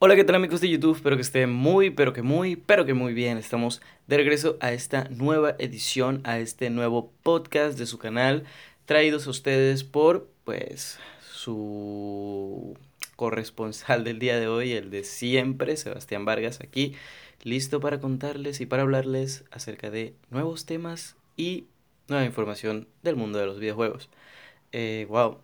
Hola, ¿qué tal amigos de YouTube? Espero que estén muy, pero que muy, pero que muy bien. Estamos de regreso a esta nueva edición, a este nuevo podcast de su canal, traídos a ustedes por, pues, su corresponsal del día de hoy, el de siempre, Sebastián Vargas, aquí, listo para contarles y para hablarles acerca de nuevos temas y nueva información del mundo de los videojuegos. Eh, wow,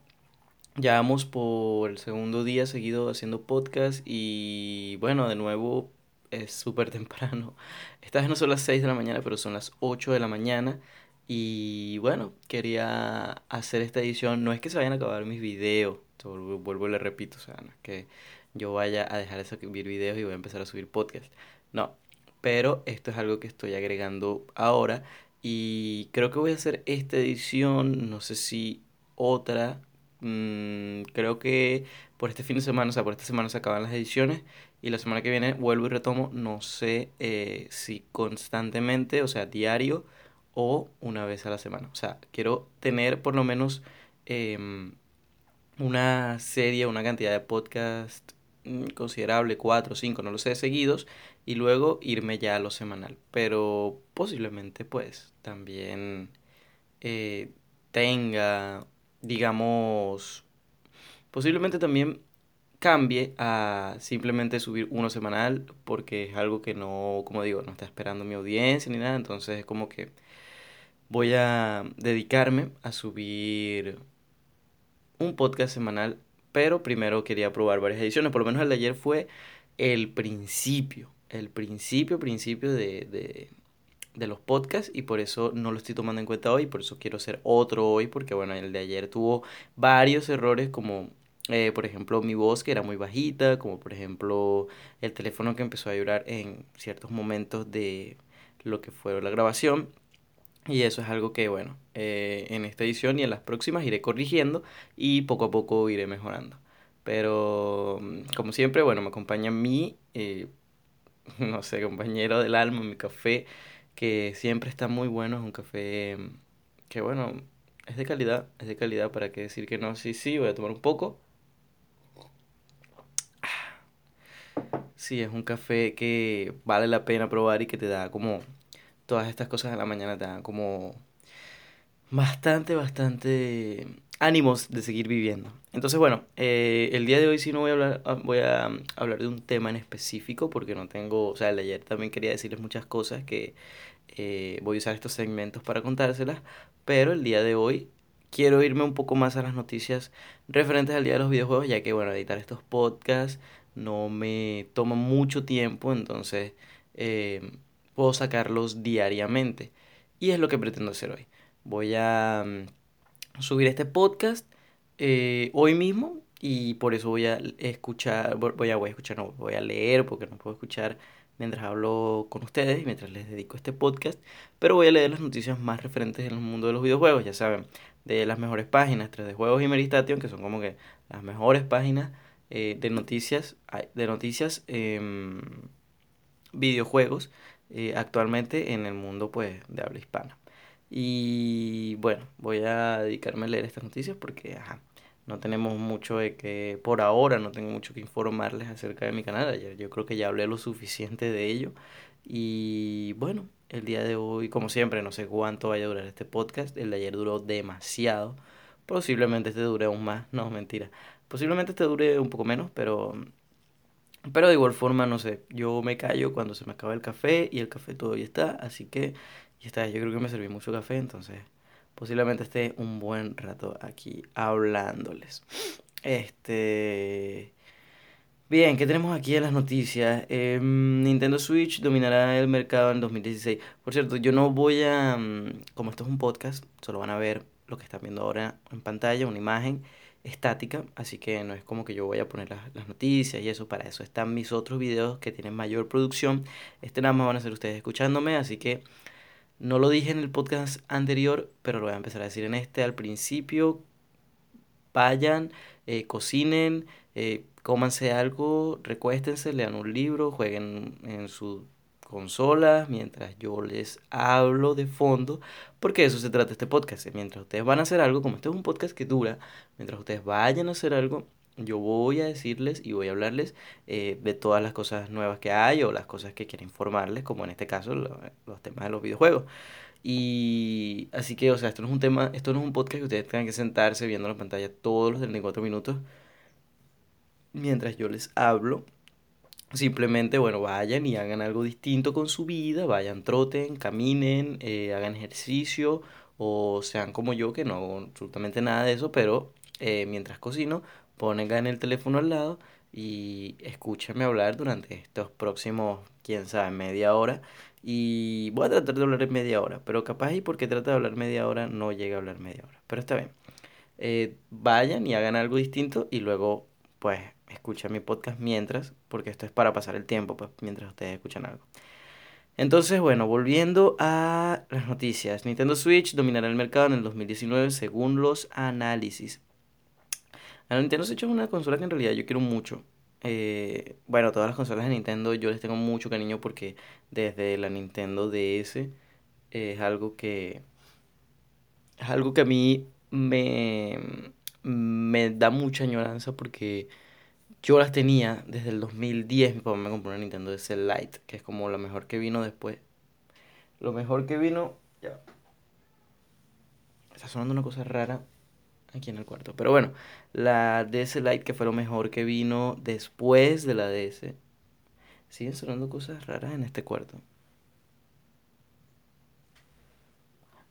ya vamos por el segundo día seguido haciendo podcast y bueno, de nuevo es súper temprano. Estas vez no son las 6 de la mañana, pero son las 8 de la mañana. Y bueno, quería hacer esta edición. No es que se vayan a acabar mis videos, vuelvo, y le repito, o sea, no es que yo vaya a dejar de subir videos y voy a empezar a subir podcast. No, pero esto es algo que estoy agregando ahora y creo que voy a hacer esta edición, no sé si otra Mm, creo que por este fin de semana, o sea, por esta semana se acaban las ediciones y la semana que viene vuelvo y retomo, no sé eh, si constantemente, o sea, diario o una vez a la semana. O sea, quiero tener por lo menos em, una serie, una cantidad de podcast considerable, cuatro, cinco, no lo sé, seguidos, y luego irme ya a lo semanal. Pero posiblemente pues también eh, tenga digamos, posiblemente también cambie a simplemente subir uno semanal porque es algo que no, como digo, no está esperando mi audiencia ni nada, entonces es como que voy a dedicarme a subir un podcast semanal, pero primero quería probar varias ediciones, por lo menos el de ayer fue el principio, el principio, principio de, de los podcasts y por eso no lo estoy tomando en cuenta hoy, por eso quiero hacer otro hoy, porque bueno, el de ayer tuvo varios errores como eh, por ejemplo mi voz que era muy bajita, como por ejemplo el teléfono que empezó a llorar en ciertos momentos de lo que fue la grabación. Y eso es algo que, bueno, eh, en esta edición y en las próximas iré corrigiendo y poco a poco iré mejorando. Pero, como siempre, bueno, me acompaña mi, eh, no sé, compañero del alma, mi café que siempre está muy bueno, es un café que bueno, es de calidad, es de calidad, para qué decir que no, sí, sí, voy a tomar un poco. Sí, es un café que vale la pena probar y que te da como todas estas cosas a la mañana, te dan como bastante, bastante ánimos de seguir viviendo. Entonces, bueno, eh, el día de hoy sí no voy a hablar, ah, voy a hablar de un tema en específico porque no tengo, o sea, el de ayer también quería decirles muchas cosas que eh, voy a usar estos segmentos para contárselas, pero el día de hoy quiero irme un poco más a las noticias referentes al día de los videojuegos, ya que, bueno, editar estos podcasts no me toma mucho tiempo, entonces eh, puedo sacarlos diariamente. Y es lo que pretendo hacer hoy. Voy a mm, subir este podcast eh, hoy mismo y por eso voy a escuchar, voy a, voy a escuchar, no, voy a leer porque no puedo escuchar mientras hablo con ustedes y mientras les dedico este podcast, pero voy a leer las noticias más referentes en el mundo de los videojuegos, ya saben, de las mejores páginas, 3D Juegos y Meristation, que son como que las mejores páginas eh, de noticias, de noticias eh, videojuegos eh, actualmente en el mundo pues de habla hispana. Y bueno, voy a dedicarme a leer estas noticias porque ajá, no tenemos mucho de que, por ahora no tengo mucho que informarles acerca de mi canal. Ayer yo creo que ya hablé lo suficiente de ello. Y bueno, el día de hoy, como siempre, no sé cuánto vaya a durar este podcast. El de ayer duró demasiado. Posiblemente este dure aún más. No, mentira. Posiblemente este dure un poco menos, pero... Pero de igual forma, no sé, yo me callo cuando se me acaba el café y el café todavía está, así que ya está, yo creo que me serví mucho café, entonces posiblemente esté un buen rato aquí hablándoles. Este. Bien, ¿qué tenemos aquí en las noticias? Em, Nintendo Switch dominará el mercado en 2016. Por cierto, yo no voy a... Mm, como esto es un podcast, solo van a ver lo que están viendo ahora en pantalla, una imagen estática, así que no es como que yo voy a poner las, las, noticias y eso, para eso están mis otros videos que tienen mayor producción. Este nada más van a ser ustedes escuchándome, así que no lo dije en el podcast anterior, pero lo voy a empezar a decir en este. Al principio, vayan, eh, cocinen, eh, cómanse algo, recuéstense, lean un libro, jueguen en su consolas, mientras yo les hablo de fondo, porque de eso se trata este podcast. Mientras ustedes van a hacer algo, como este es un podcast que dura, mientras ustedes vayan a hacer algo, yo voy a decirles y voy a hablarles eh, de todas las cosas nuevas que hay o las cosas que quiero informarles, como en este caso los temas de los videojuegos. Y así que, o sea, esto no es un tema, esto no es un podcast que ustedes tengan que sentarse viendo la pantalla todos los 34 minutos mientras yo les hablo. Simplemente, bueno, vayan y hagan algo distinto con su vida, vayan, troten, caminen, eh, hagan ejercicio o sean como yo que no hago absolutamente nada de eso, pero eh, mientras cocino, pongan el teléfono al lado y escúchenme hablar durante estos próximos, quién sabe, media hora. Y voy a tratar de hablar en media hora, pero capaz y porque trata de hablar media hora no llega a hablar media hora. Pero está bien. Eh, vayan y hagan algo distinto y luego, pues, escuchen mi podcast mientras, porque esto es para pasar el tiempo, pues, mientras ustedes escuchan algo. Entonces, bueno, volviendo a las noticias. Nintendo Switch dominará el mercado en el 2019 según los análisis. La Nintendo Switch es una consola que en realidad yo quiero mucho. Eh, bueno, todas las consolas de Nintendo yo les tengo mucho cariño porque desde la Nintendo DS es algo que es algo que a mí me, me da mucha añoranza porque yo las tenía desde el 2010. Mi papá me compró una Nintendo DS Lite, que es como la mejor que vino después. Lo mejor que vino. Ya. Está sonando una cosa rara aquí en el cuarto. Pero bueno, la DS Lite que fue lo mejor que vino después de la DS. Siguen sonando cosas raras en este cuarto.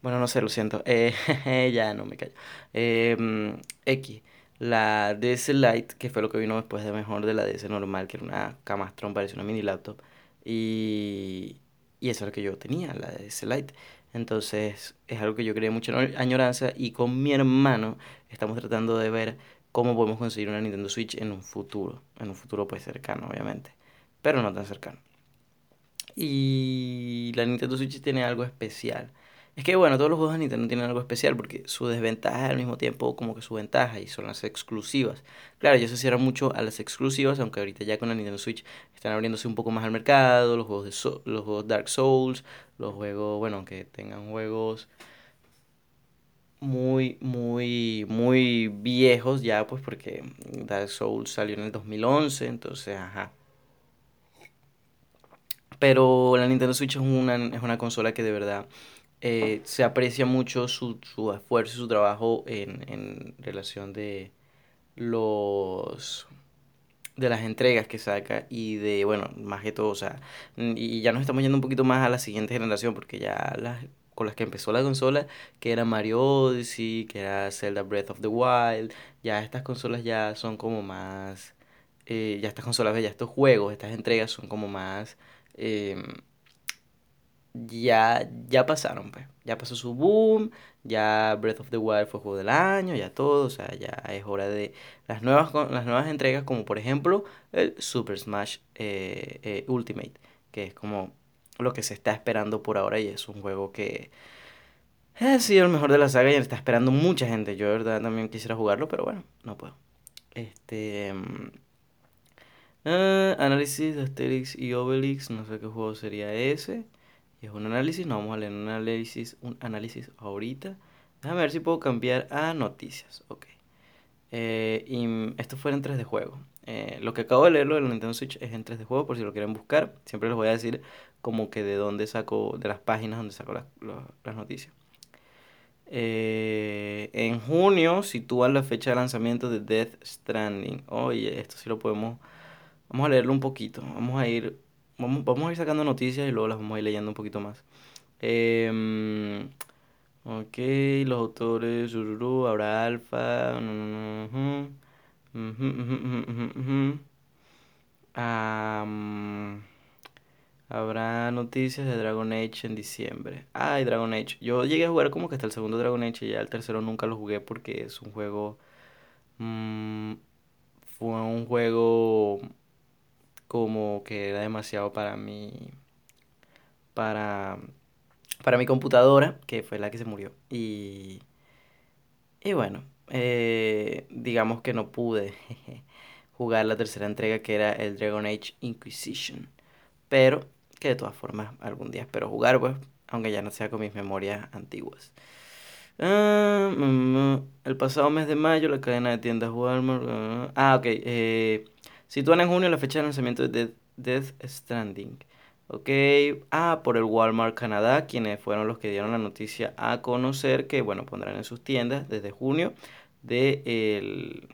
Bueno, no sé, lo siento. Eh, ya no me callo. Eh, X. La DS Lite, que fue lo que vino después de mejor de la DS normal, que era una camastrón, parecía una mini laptop. Y, y eso es lo que yo tenía, la DS Lite. Entonces es algo que yo creé mucha añoranza y con mi hermano estamos tratando de ver cómo podemos conseguir una Nintendo Switch en un futuro. En un futuro pues cercano, obviamente. Pero no tan cercano. Y la Nintendo Switch tiene algo especial. Es que bueno, todos los juegos de Nintendo tienen algo especial porque su desventaja es al mismo tiempo como que su ventaja y son las exclusivas. Claro, ellos se cierran mucho a las exclusivas, aunque ahorita ya con la Nintendo Switch están abriéndose un poco más al mercado, los juegos de los juegos Dark Souls, los juegos, bueno, aunque tengan juegos muy, muy, muy viejos ya, pues porque Dark Souls salió en el 2011, entonces, ajá. Pero la Nintendo Switch es una, es una consola que de verdad eh, se aprecia mucho su, su esfuerzo y su trabajo en, en relación de los de las entregas que saca y de, bueno, más que todo, o sea, y ya nos estamos yendo un poquito más a la siguiente generación porque ya las con las que empezó la consola, que era Mario Odyssey, que era Zelda Breath of the Wild, ya estas consolas ya son como más, eh, ya estas consolas, ya estos juegos, estas entregas son como más, eh, ya, ya pasaron, pues. Ya pasó su boom, ya Breath of the Wild fue juego del año, ya todo, o sea, ya es hora de las nuevas, las nuevas entregas, como por ejemplo el Super Smash eh, eh, Ultimate, que es como lo que se está esperando por ahora y es un juego que ha sido el mejor de la saga y está esperando mucha gente. Yo de verdad también quisiera jugarlo, pero bueno, no puedo. Este... Mm, ah, análisis de Asterix y Obelix, no sé qué juego sería ese es un análisis, no vamos a leer un análisis, un análisis ahorita. Déjame ver si puedo cambiar a noticias. Ok. Eh, y esto fue en 3 de juego. Eh, lo que acabo de leerlo de la Nintendo Switch es en 3 de juego, por si lo quieren buscar. Siempre les voy a decir como que de dónde saco, de las páginas donde saco las, las noticias. Eh, en junio sitúan la fecha de lanzamiento de Death Stranding. Oye, esto sí lo podemos. Vamos a leerlo un poquito. Vamos a ir Vamos, a ir sacando noticias y luego las vamos a ir leyendo un poquito más. Eh, ok, los autores, Ururu, habrá alfa. habrá noticias de Dragon Age en diciembre. Ay, Dragon Age. Yo llegué a jugar como que hasta el segundo Dragon Age y ya el tercero nunca lo jugué porque es un juego... Mm, fue un juego como que era demasiado para mi para para mi computadora que fue la que se murió y y bueno eh, digamos que no pude jugar la tercera entrega que era el Dragon Age Inquisition pero que de todas formas algún día espero jugar, pues, aunque ya no sea con mis memorias antiguas. Ah, mm, mm, el pasado mes de mayo, la cadena de tiendas Walmart. ah, ah ok. Eh, sitúan en junio la fecha de lanzamiento de Death, Stranding. Ok. Ah, por el Walmart Canadá, quienes fueron los que dieron la noticia a conocer que, bueno, pondrán en sus tiendas desde junio del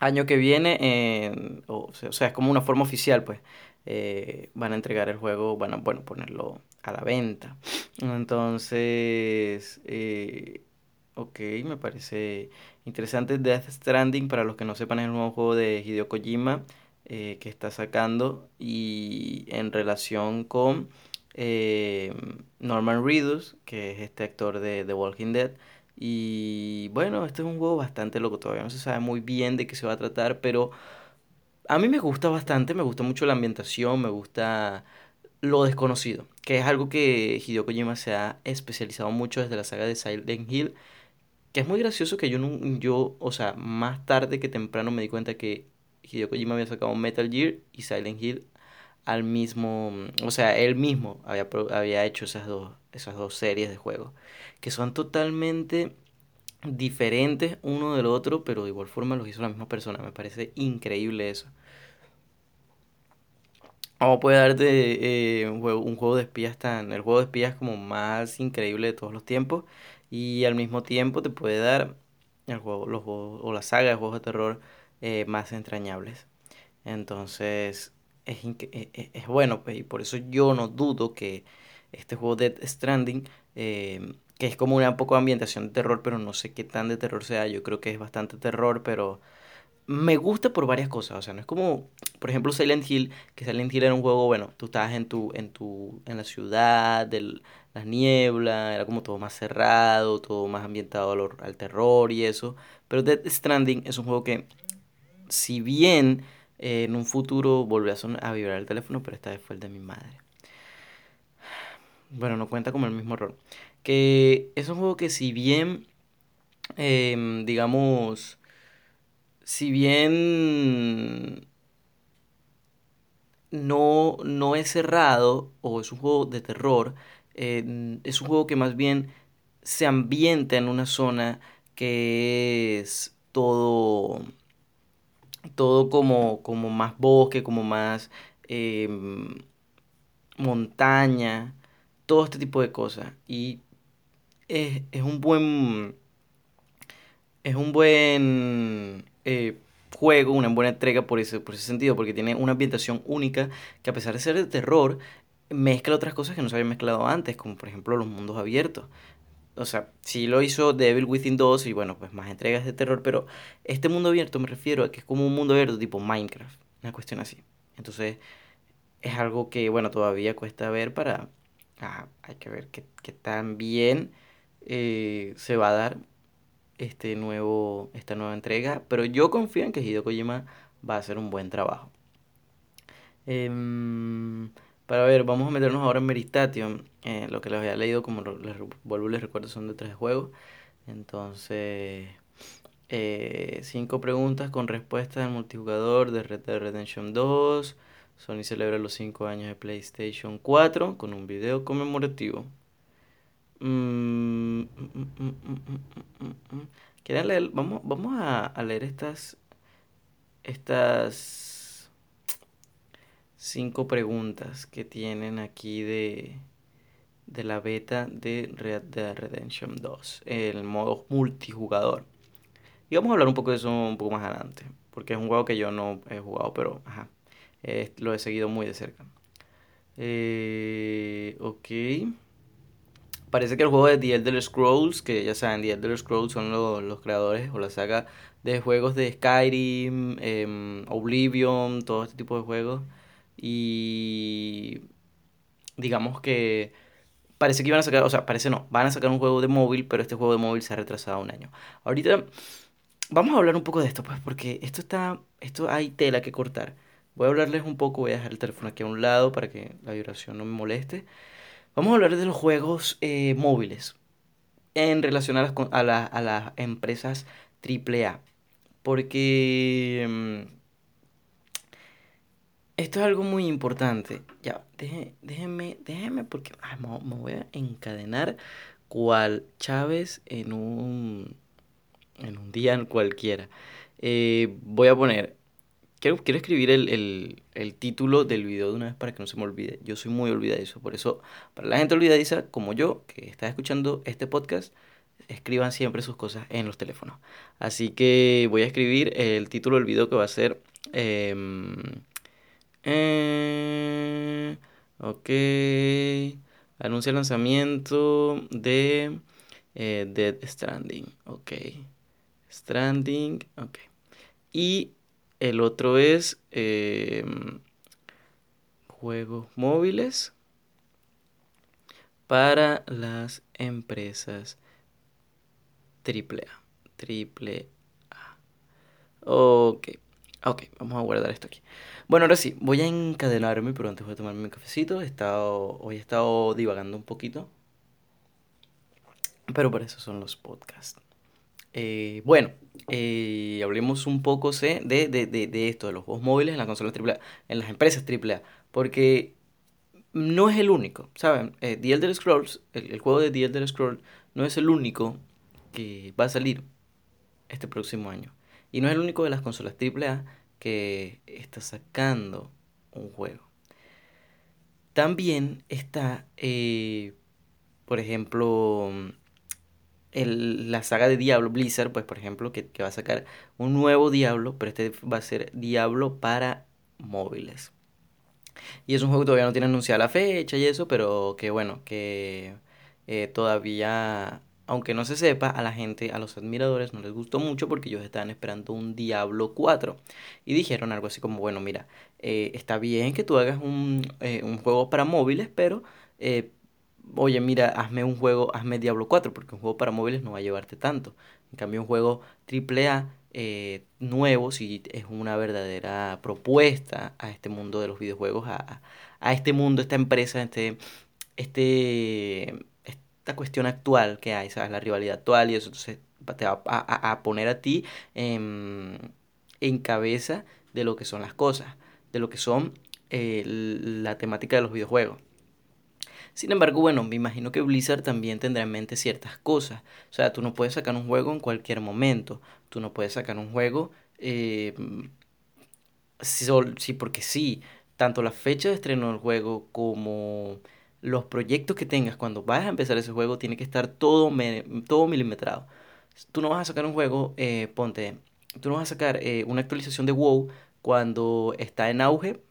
año que viene. o, sea, es como una forma oficial, pues. Eh, van a entregar el juego, van a, bueno, ponerlo a la venta. Entonces, eh, ok, me parece interesante. Death Stranding, para los que no sepan, es el nuevo juego de Hideo Kojima eh, que está sacando y en relación con eh, Norman Reedus, que es este actor de The Walking Dead. Y bueno, este es un juego bastante loco, todavía no se sabe muy bien de qué se va a tratar, pero a mí me gusta bastante, me gusta mucho la ambientación, me gusta lo desconocido, que es algo que Hideo Kojima se ha especializado mucho desde la saga de Silent Hill, que es muy gracioso que yo, yo o sea, más tarde que temprano me di cuenta que Hideo Kojima había sacado Metal Gear y Silent Hill al mismo, o sea, él mismo había, había hecho esas dos, esas dos series de juegos, que son totalmente diferentes uno del otro, pero de igual forma los hizo la misma persona, me parece increíble eso. ¿Cómo puede darte eh, un, juego, un juego de espías tan... El juego de espías como más increíble de todos los tiempos. Y al mismo tiempo te puede dar el juego, los juegos, o la saga de juegos de terror eh, más entrañables. Entonces, es, e, e, es, bueno, pues, y por eso yo no dudo que este juego Dead Stranding, eh, que es como una poco ambientación de terror, pero no sé qué tan de terror sea, yo creo que es bastante terror, pero me gusta por varias cosas, o sea, no es como, por ejemplo, Silent Hill, que Silent Hill era un juego, bueno, tú estabas en tu, en tu, en la ciudad, de las nieblas, era como todo más cerrado, todo más ambientado al, al terror y eso, pero Dead Stranding es un juego que, si bien eh, en un futuro volvió a, a vibrar el teléfono, pero esta vez fue el de mi madre. Bueno, no cuenta como el mismo error. Que es un juego que si bien, em, digamos, si bien no, no es cerrado o es un juego de terror, eh, es un juego que más bien se ambienta en una zona que es todo, todo como, como más bosque, como más em, montaña, todo este tipo de cosas. Y es, es un buen... Es un buen eh, juego, una buena entrega por ese, por ese sentido, porque tiene una ambientación única que a pesar de ser de terror, mezcla otras cosas que no se habían mezclado antes, como por ejemplo los mundos abiertos. O sea, sí lo hizo Devil Within 2 y bueno, pues más entregas de terror, pero este mundo abierto me refiero a que es como un mundo abierto tipo Minecraft, una cuestión así. Entonces, es algo que, bueno, todavía cuesta ver para... Ah, hay que ver qué, tan bien eh, se va a dar este nuevo, esta nueva entrega, pero yo confío en que Hideo Kojima va a hacer un buen trabajo. Em, para ver, vamos a meternos ahora en Meristation. Eh, lo que les había leído, como les vuelvo les recuerdo, son de tres juegos. Entonces, eh, cinco preguntas con respuestas del multijugador de Red Dead Redemption 2. Sony celebra los cinco años de PlayStation 4 con un video conmemorativo. Mm, mm, mm, leer? Vamos, vamos a, leer estas, estas cinco preguntas que tienen aquí de, de la beta de Red Dead Redemption 2, el modo multijugador. Y vamos a hablar un poco de eso un poco más adelante, porque es un juego que yo no he jugado, pero ajá, lo he seguido muy de cerca. Eh, ok. Parece que el juego de The Elder Scrolls, que ya saben, The Elder Scrolls son los, creadores o la saga de juegos de Skyrim, em, Oblivion, todo este tipo de juegos. Y digamos que parece que iban a sacar, o sea, parece no, van a sacar un juego de móvil, pero este juego de móvil se ha retrasado un año. Ahorita vamos a hablar un poco de esto, pues, porque esto está, esto hay tela que cortar. Voy a hablarles un poco, voy a dejar el teléfono aquí a un lado para que la vibración no me moleste. Vamos a hablar de los juegos eh, móviles en relación a las, a, las empresas AAA. Porque mm, esto es algo muy importante. Ya, déjenme, déjenme, porque me, voy a encadenar cual Chávez en un, en un día cualquiera. Eh, voy a poner, quiero, quiero escribir el, el, título del video de una vez para que no se me olvide. Yo soy muy olvidadizo, por eso, para la gente olvidadiza como yo, que está escuchando este podcast, escriban siempre sus cosas en los teléfonos. Así que voy a escribir el título del video que va a ser... Em, eh, ok. Anuncia el lanzamiento de eh, Dead Stranding. Ok. Stranding. Ok. Y el otro es em, juegos móviles para las empresas triple A. Triple A. Ok. Ok, vamos a guardar esto aquí. Bueno, ahora sí, voy a encadenarme, pero antes voy a tomarme mi cafecito. He estado, hoy he estado divagando un poquito. Pero para eso son los podcasts. Eh, bueno, eh, hablemos un poco de, de, de, de, esto, de los juegos móviles en las consolas AAA, en las empresas AAA, porque no es el único, ¿saben? Eh, The Elder Scrolls, el, el, juego de The Elder Scrolls, no es el único que va a salir este próximo año. Y no es el único de las consolas AAA que está sacando un juego. También está, por ejemplo, la saga de Diablo, Blizzard, pues por ejemplo, que, va a sacar un nuevo Diablo, pero este va a ser Diablo para móviles. Y es un juego que todavía no tiene anunciada la fecha y eso, pero que bueno, que eh, todavía aunque no se sepa, a la gente, a los admiradores no les gustó mucho porque ellos estaban esperando un Diablo 4. Y dijeron algo así como, bueno, mira, eh, está bien que tú hagas un, eh, un juego para móviles, pero, oye, mira, hazme un juego, hazme Diablo 4, porque un juego para móviles no va a llevarte tanto. En cambio, un juego AAA nuevo, si es una verdadera propuesta a este mundo de los videojuegos, a, a este mundo, esta empresa, este, este cuestión actual que hay, ¿sabes? La rivalidad actual y eso entonces te va a, poner a ti en, cabeza de lo que son las cosas, de lo que son eh, la temática de los videojuegos. Sin embargo, bueno, me imagino que Blizzard también tendrá en mente ciertas cosas. O sea, tú no puedes sacar un juego en cualquier momento. Tú no puedes sacar un juego eh, sí, porque sí. Tanto la fecha de estreno del juego como los proyectos que tengas cuando vayas a empezar ese juego tiene que estar todo, todo milimetrado. Tú no vas a sacar un juego, eh, ponte, tú no vas a sacar eh, una actualización de WoW cuando está en auge.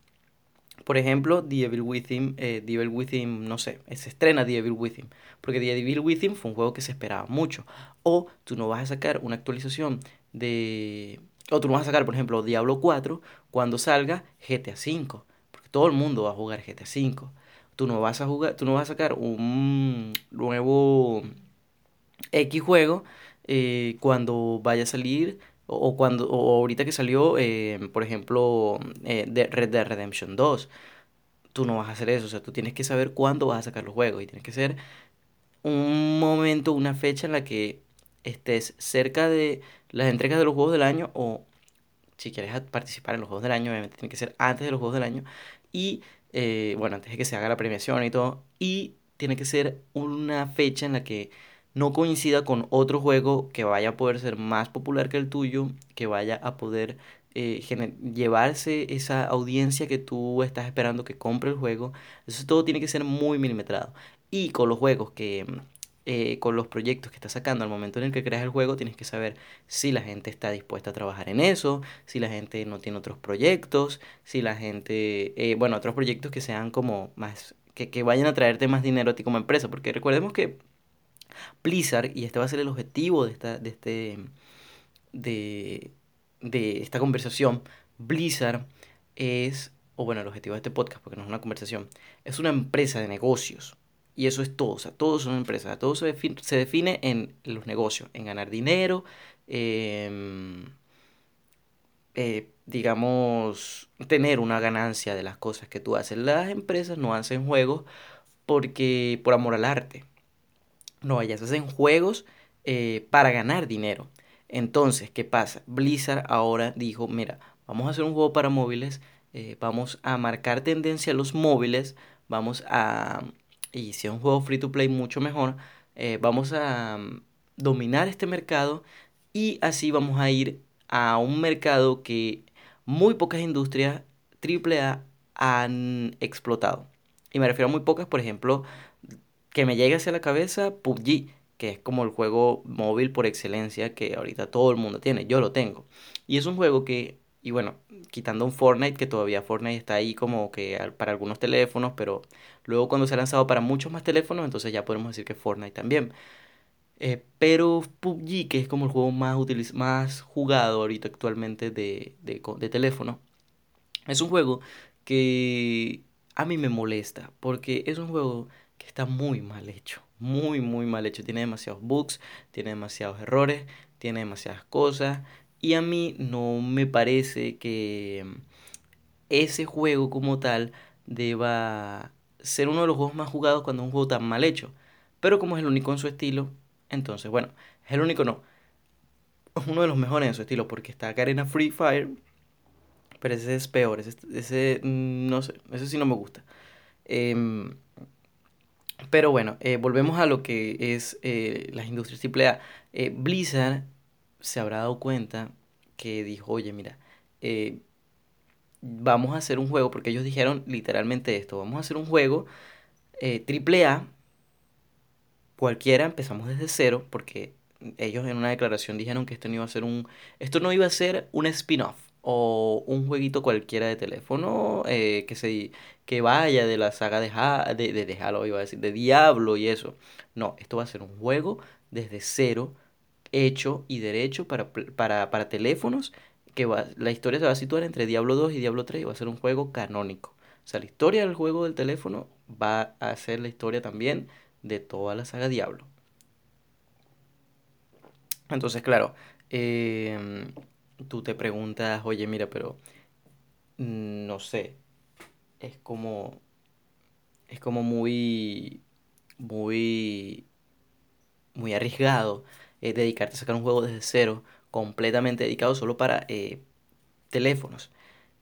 Por ejemplo, The Evil Within, eh, Within, no sé, se estrena The Evil Within. Porque The Evil Within fue un juego que se esperaba mucho. O tú no vas a sacar una actualización de... O tú no vas a sacar, por ejemplo, Diablo 4 cuando salga GTA 5. Porque todo el mundo va a jugar GTA 5 tú no vas a jugar, tú no vas a sacar un nuevo X juego eh, cuando vaya a salir o, cuando o ahorita que salió, eh, por ejemplo, eh, de Red Dead Redemption 2. Tú no vas a hacer eso, o sea, tú tienes que saber cuándo vas a sacar los juegos y tienes que ser un momento, una fecha en la que estés cerca de las entregas de los juegos del año o si quieres participar en los juegos del año, obviamente tiene que ser antes de los juegos del año y eh, bueno, antes de que se haga la premiación y todo, y tiene que ser una fecha en la que no coincida con otro juego que vaya a poder ser más popular que el tuyo, que vaya a poder eh, llevarse esa audiencia que tú estás esperando que compre el juego. Eso todo tiene que ser muy milimetrado. Y con los juegos que eh, con los proyectos que estás sacando al momento en el que creas el juego, tienes que saber si la gente está dispuesta a trabajar en eso, si la gente no tiene otros proyectos, si la gente, eh, bueno, otros proyectos que sean como más, que, que vayan a traerte más dinero a ti como empresa, porque recordemos que Blizzard, y este va a ser el objetivo de esta, de este, de, de esta conversación, Blizzard es, o bueno, el objetivo de este podcast, porque no es una conversación, es una empresa de negocios. Y eso es todo, o sea, todo son empresas, todo se define, se define en los negocios, en ganar dinero, em, eh, digamos, tener una ganancia de las cosas que tú haces. Las empresas no hacen juegos porque por amor al arte. No, ellas hacen juegos eh, para ganar dinero. Entonces, ¿qué pasa? Blizzard ahora dijo, mira, vamos a hacer un juego para móviles eh, vamos a marcar tendencia a los móviles, vamos a, y si es un juego free to play mucho mejor, eh, vamos a mm, dominar este mercado y así vamos a ir a un mercado que muy pocas industrias AAA han explotado. Y me refiero a muy pocas, por ejemplo, que me llegue hacia la cabeza PUBG, que es como el juego móvil por excelencia que ahorita todo el mundo tiene. Yo lo tengo. Y es un juego que, y bueno, quitando un Fortnite, que todavía Fortnite está ahí como que para algunos teléfonos, pero luego cuando se ha lanzado para muchos más teléfonos, entonces ya podemos decir que Fortnite también. Eh, pero PUBG, que es como el juego más, más jugado ahorita actualmente de, de teléfono, es un juego que a mí me molesta, porque es un juego está muy mal hecho, muy, muy mal hecho. Tiene demasiados bugs, tiene demasiados errores, tiene demasiadas cosas, y a mí no me parece que ese juego como tal deba ser uno de los juegos más jugados cuando es un juego tan mal hecho. Pero como es el único en su estilo, entonces, bueno, es el único no. Es uno de los mejores en su estilo porque está Garena Free Fire, pero ese es peor, ese, mm, no sé, ese sí no me gusta. Em, pero bueno, eh, volvemos a lo que es eh, las industrias AAA. Eh, Blizzard se habrá dado cuenta que dijo, oye, mira, vamos a hacer un juego, porque ellos dijeron literalmente esto, vamos a hacer un juego AAA, cualquiera, empezamos desde cero, porque ellos en una declaración dijeron que esto no iba a ser un, esto no iba a ser un spin-off o un jueguito cualquiera de teléfono eh, que se que vaya de la saga de, de, de, Halo, iba a decir, de Diablo y eso. No, esto va a ser un juego desde cero, hecho y derecho para, para, para teléfonos, que va, la historia se va a situar entre Diablo 2 y Diablo 3 y va a ser un juego canónico. O sea, la historia del juego del teléfono va a ser la historia también de toda la saga Diablo. Entonces, claro, eh, tú te preguntas, oye, mira, pero mm, no sé, es como, es como muy, muy, muy arriesgado eh, dedicarte a sacar un juego desde cero, completamente dedicado solo para eh, teléfonos.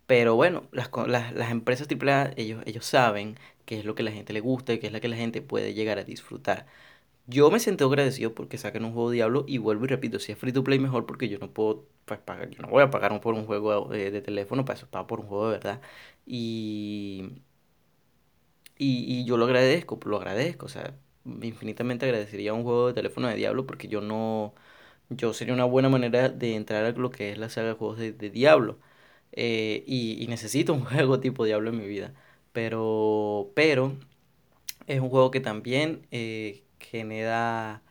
Pero bueno, las, las, las empresas AAA, ellos, ellos saben qué es lo que la gente le gusta y qué es lo que la gente puede llegar a disfrutar. Yo me siento agradecido porque saquen un juego Diablo y vuelvo y repito, si es free to play mejor porque yo no puedo pues, pagar, yo no voy a pagar por un juego de, de teléfono, para eso pago por un juego de verdad. Y, y, y, yo lo agradezco, lo agradezco, o sea, infinitamente agradecería un juego de teléfono de Diablo porque yo no, yo sería una buena manera de entrar a lo que es la saga de juegos de, Diablo. Eh, y, y necesito un juego tipo Diablo en mi vida. Pero, pero, es un juego que también... Eh, genera,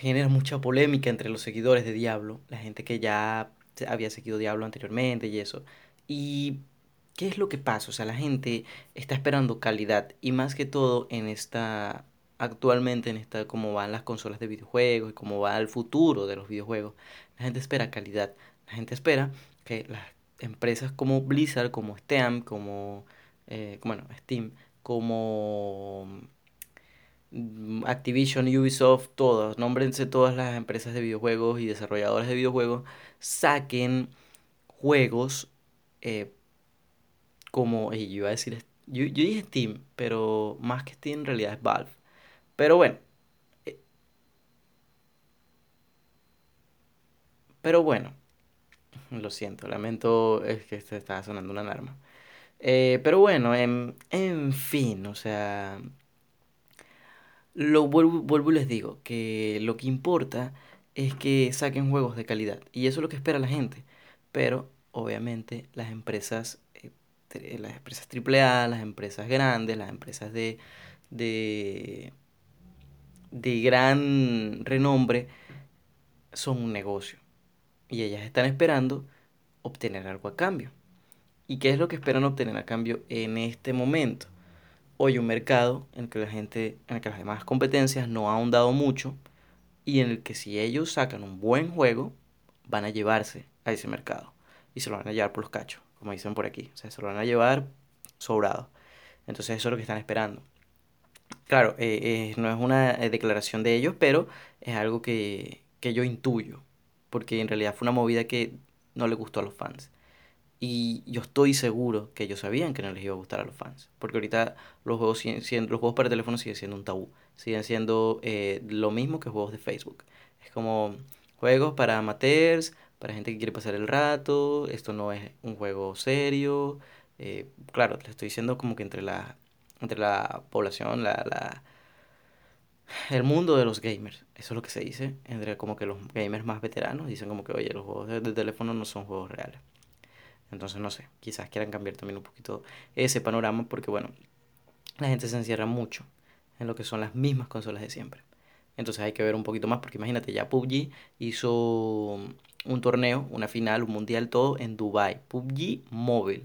genera mucha polémica entre los seguidores de Diablo, la gente que ya había seguido Diablo anteriormente y eso. Y ¿qué es lo que pasa? O sea, la gente está esperando calidad y más que todo en esta actualmente en esta cómo van las consolas de videojuegos y cómo va el futuro de los videojuegos. La gente espera calidad. La gente espera que las empresas como Blizzard, como Steam, como eh, bueno, Steam, como Activision, Ubisoft, todos, nómbrense todas las empresas de videojuegos y desarrolladores de videojuegos, saquen juegos eh, como, yo iba a decir, yo, dije Steam, pero más que Steam en realidad es Valve. Pero bueno, eh, pero bueno, lo siento, lamento, es que se estaba sonando una alarma. Eh, pero bueno, en, en fin, o sea, lo vuelvo, vuelvo y les digo que lo que importa es que saquen juegos de calidad. Y eso es lo que espera la gente. Pero obviamente las empresas, eh, las empresas AAA, las empresas grandes, las empresas de, de, de gran renombre, son un negocio. Y ellas están esperando obtener algo a cambio. ¿Y qué es lo que esperan obtener a cambio en este momento? Hoy un mercado en el que la gente, en el que las demás competencias no han ahondado mucho y en el que si ellos sacan un buen juego, van a llevarse a ese mercado y se lo van a llevar por los cachos, como dicen por aquí, o sea, se lo van a llevar sobrado. Entonces eso es lo que están esperando. Claro, eh, eh, no es una eh, declaración de ellos, pero es algo que, que yo intuyo, porque en realidad fue una movida que no le gustó a los fans. Y yo estoy seguro que ellos sabían que no les iba a gustar a los fans. Porque ahorita los juegos, siguen, los juegos para teléfono siguen siendo un tabú. Siguen siendo eh, lo mismo que juegos de Facebook. Es como juegos para amateurs, para gente que quiere pasar el rato. Esto no es un juego serio. Eh, claro, te estoy diciendo como que entre la, entre la población, la, la, el mundo de los gamers. Eso es lo que se dice. Entre como que los gamers más veteranos dicen como que, oye, los juegos de teléfono no son juegos reales. Entonces, no sé, quizás quieran cambiar también un poquito ese panorama porque, bueno, la gente se encierra mucho en lo que son las mismas consolas de siempre. Entonces hay que ver un poquito más porque imagínate, ya PUBG hizo un torneo, una final, un mundial, todo en Dubai. PUBG Mobile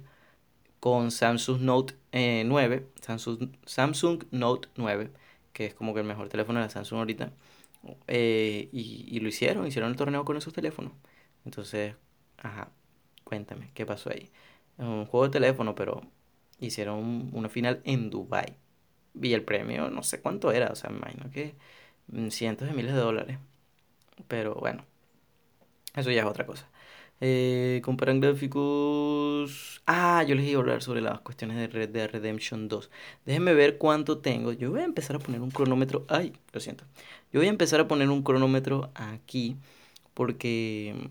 con Samsung Note 9, eh, Samsung, Samsung Note 9, que es como que el mejor teléfono de la Samsung ahorita. Eh, y, y lo hicieron, hicieron el torneo con esos teléfonos. Entonces, ajá, Cuéntame, ¿qué pasó ahí? Un juego de teléfono, pero hicieron una final en Dubai. Y el premio, no sé cuánto era, o sea, me imagino que cientos de miles de dólares. Pero bueno, eso ya es otra cosa. Eh, comparan gráficos. Ah, yo les iba a hablar sobre las cuestiones de Red Redemption 2. Déjenme ver cuánto tengo. Yo voy a empezar a poner un cronómetro. Ay, lo siento. Yo voy a empezar a poner un cronómetro aquí. Porque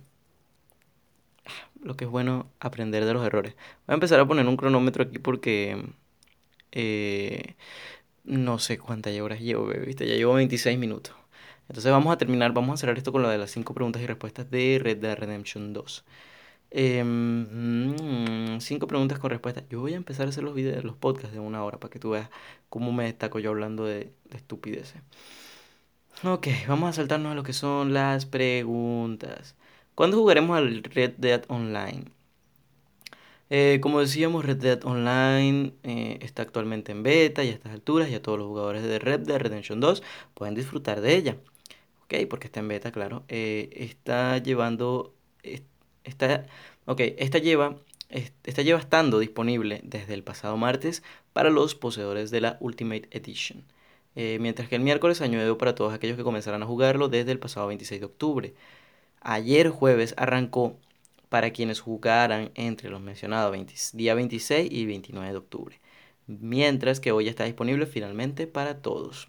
lo que es bueno aprender de los errores. Voy a empezar a poner un cronómetro aquí porque eh, no sé cuántas horas llevo, ¿viste? Ya llevo 26 minutos. Entonces vamos a terminar, vamos a cerrar esto con lo de las 5 preguntas y respuestas de Red Dead Redemption 2. 5 em, cinco preguntas con respuestas. Yo voy a empezar a hacer los videos, los podcasts de una hora para que tú veas cómo me destaco yo hablando de, de estupideces. Ok, vamos a saltarnos a lo que son las preguntas. ¿Cuándo jugaremos al Red Dead Online? Eh, como decíamos, Red Dead Online eh, está actualmente en beta y a estas alturas ya todos los jugadores de Red Dead Redemption 2 pueden disfrutar de ella. Ok, porque está en beta, claro. Eh, está llevando... Está, ok, esta lleva, esta lleva estando disponible desde el pasado martes para los poseedores de la Ultimate Edition. mientras que el miércoles añadió para todos aquellos que comenzaran a jugarlo desde el pasado 26 de octubre. Ayer jueves arrancó para quienes jugaran entre los mencionados día 26 y 29 de octubre, mientras que hoy está disponible finalmente para todos.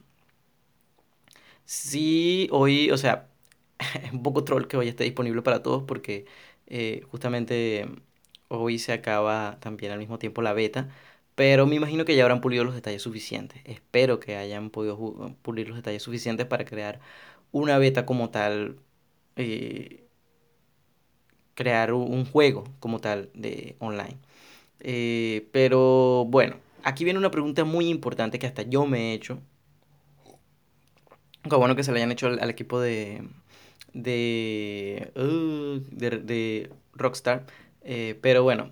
Sí, hoy, o sea, es un poco troll que hoy esté disponible para todos porque eh, justamente hoy se acaba también al mismo tiempo la beta, pero me imagino que ya habrán pulido los detalles suficientes. Espero que hayan podido pulir los detalles suficientes para crear una beta como tal eh, crear un juego como tal de online. Eh, pero bueno, aquí viene una pregunta muy importante que hasta yo me he hecho. Qué bueno que se le hayan hecho al, equipo de de, uh, de, Rockstar. Eh, pero bueno,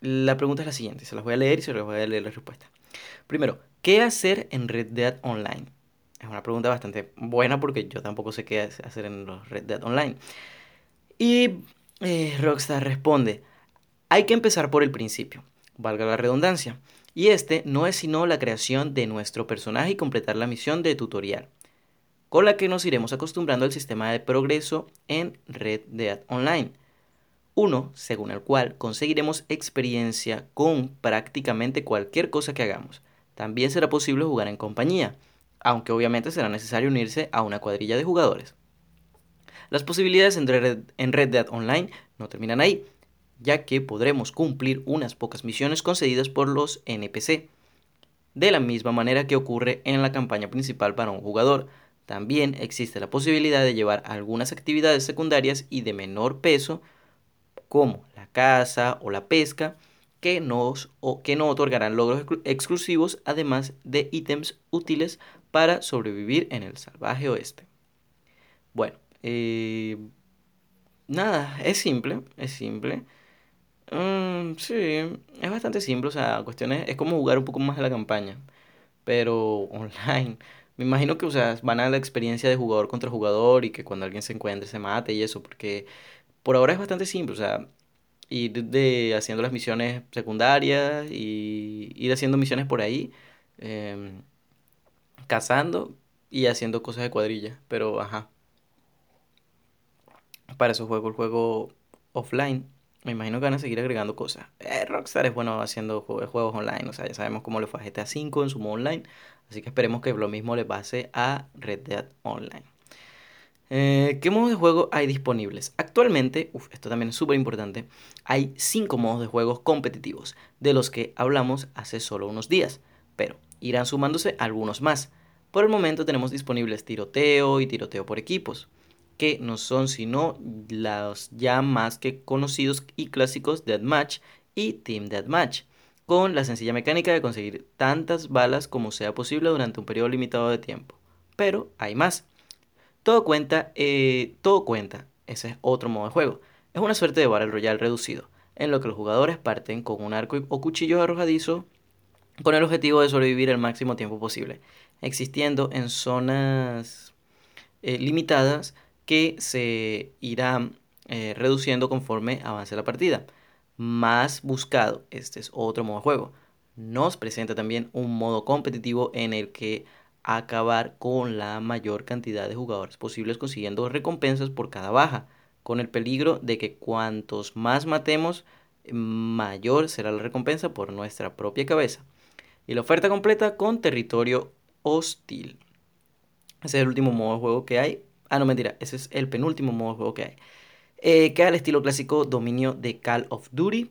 la pregunta es la siguiente. Se las voy a leer y se las voy a leer la respuesta. Primero, ¿qué hacer en Red Dead Online? Es una pregunta bastante buena porque yo tampoco sé qué hacer en los Red Dead Online. Y eh, Rockstar responde, hay que empezar por el principio, valga la redundancia. Y este no es sino la creación de nuestro personaje y completar la misión de tutorial, con la que nos iremos acostumbrando al sistema de progreso en Red Dead Online. Uno, según el cual conseguiremos experiencia con prácticamente cualquier cosa que hagamos. También será posible jugar en compañía aunque obviamente será necesario unirse a una cuadrilla de jugadores. Las posibilidades en Red, Dead Online no terminan ahí, ya que podremos cumplir unas pocas misiones concedidas por los NPC, de la misma manera que ocurre en la campaña principal para un jugador. También existe la posibilidad de llevar algunas actividades secundarias y de menor peso, como la caza o la pesca, que, nos, que no otorgarán logros exclusivos, además de ítems útiles para sobrevivir en el salvaje oeste. Bueno, eh, nada, es simple, es simple. Mm, sí, es bastante simple, o sea, cuestiones, es como jugar un poco más de la campaña, pero online. Me imagino que, o sea, van a la experiencia de jugador contra jugador y que cuando alguien se encuentre se mate y eso, porque por ahora es bastante simple, o sea, ir de, haciendo las misiones secundarias y ir haciendo misiones por ahí. Em, cazando y haciendo cosas de cuadrilla. Pero, ajá. Para eso juego el juego offline. me imagino que van a seguir agregando cosas. Eh, Rockstar es bueno haciendo juegos online, o sea, ya sabemos cómo le fue a GTA V en su modo online, así que esperemos que lo mismo le pase a Red Dead Online. Eh, ¿Qué modos de juego hay disponibles? Actualmente, esto también es súper importante, hay 5 modos de juegos competitivos, de los que hablamos hace solo unos días, pero irán sumándose algunos más. Por el momento tenemos disponibles tiroteo y tiroteo por equipos, que no son sino los ya más que conocidos y clásicos Deathmatch y Team Deathmatch, con la sencilla mecánica de conseguir tantas balas como sea posible durante un periodo limitado de tiempo. Pero hay más. Todo cuenta, eh, todo cuenta. Ese es otro modo de juego. Es una suerte de Battle Royale reducido, en lo que los jugadores parten con un arco o cuchillo arrojadizo con el objetivo de sobrevivir el máximo tiempo posible, existiendo en zonas eh, limitadas que se irán eh, reduciendo conforme avance la partida. Más buscado, este es otro modo de juego. Nos presenta también un modo competitivo en el que acabar con la mayor cantidad de jugadores posibles consiguiendo recompensas por cada baja, con el peligro de que cuantos más matemos, mayor será la recompensa por nuestra propia cabeza. Y la oferta completa con territorio hostil. Ese es el último modo de juego que hay. Ah, no, mentira, ese es el penúltimo modo de juego que hay. Eh, queda el estilo clásico dominio de Call of Duty.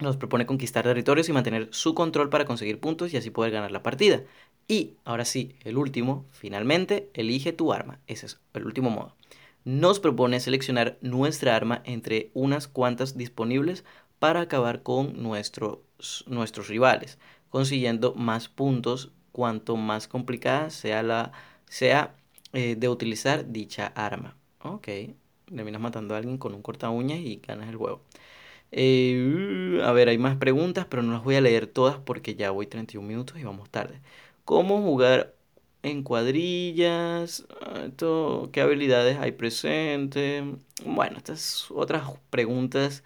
Nos propone conquistar territorios y mantener su control para conseguir puntos y así poder ganar la partida. Y ahora sí, el último, finalmente, elige tu arma. Ese es el último modo. Nos propone seleccionar nuestra arma entre unas cuantas disponibles para acabar con nuestros, nuestros rivales, consiguiendo más puntos cuanto más complicada sea la sea eh, de utilizar dicha arma. Ok, terminas matando a alguien con un corta uñas y ganas el juego. Eh, a ver, hay más preguntas, pero no las voy a leer todas porque ya voy 31 minutos y vamos tarde. ¿Cómo jugar en cuadrillas? ¿Qué habilidades hay presentes? Bueno, estas otras preguntas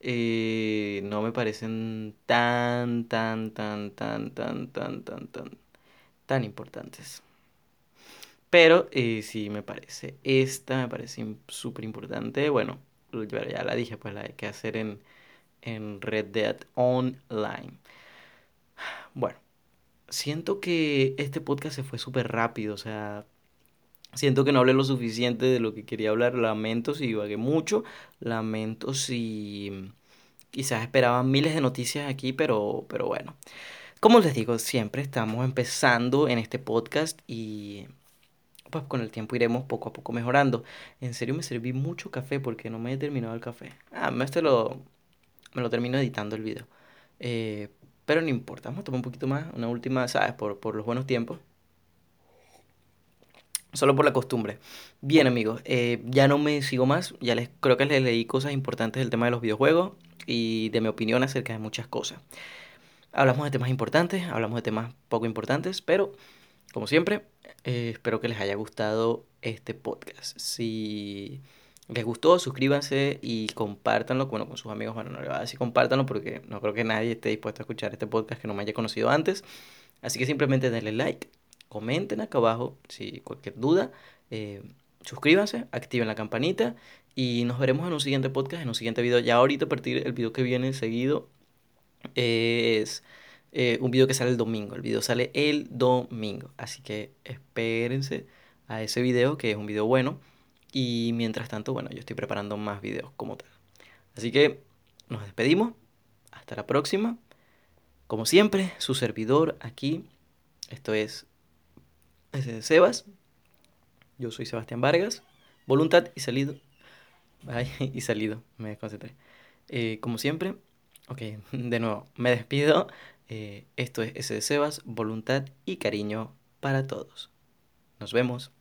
eh, no me parecen tan, tan, tan, tan, tan, tan, tan, tan tan importantes. Pero eh, sí me parece. Esta me parece súper importante. Bueno, ya la dije, pues la hay que hacer en, en Red Dead Online. Bueno, siento que este podcast se fue súper rápido, o sea, siento que no hablé lo suficiente de lo que quería hablar, lamento si divagué mucho, lamento si quizás esperaban miles de noticias aquí, pero, pero bueno. Como les digo, siempre estamos empezando en este podcast y pues con el tiempo iremos poco a poco mejorando. En serio me serví mucho café porque no me he terminado el café. Ah, este lo, me lo termino editando el video. Eh, pero no importa, vamos a tomar un poquito más, una última, ¿sabes? Por, por los buenos tiempos. Solo por la costumbre. Bien amigos, eh, ya no me sigo más, ya les creo que les leí cosas importantes del tema de los videojuegos y de mi opinión acerca de muchas cosas. Hablamos de temas importantes, hablamos de temas poco importantes, pero como siempre, eh, espero que les haya gustado este podcast. Si les gustó, suscríbanse y compártanlo bueno, con sus amigos. Bueno, no le voy a decir compártanlo porque no creo que nadie esté dispuesto a escuchar este podcast que no me haya conocido antes. Así que simplemente denle like, comenten acá abajo si cualquier duda, eh, suscríbanse, activen la campanita y nos veremos en un siguiente podcast, en un siguiente video. Ya ahorita partir del video que viene seguido es eh, un video que sale el domingo. El video sale el domingo. Así que espérense a ese video que es un video bueno. Y mientras tanto, bueno, yo estoy preparando más videos como tal. Así que nos despedimos. Hasta la próxima. Como siempre, su servidor aquí. Esto es, es Sebas. Yo soy Sebastián Vargas. Voluntad y salido. Ay, y salido. Me desconcentré. Eh, como siempre. Ok, de nuevo, me despido. Eh, esto es ese de Sebas. Voluntad y cariño para todos. Nos vemos.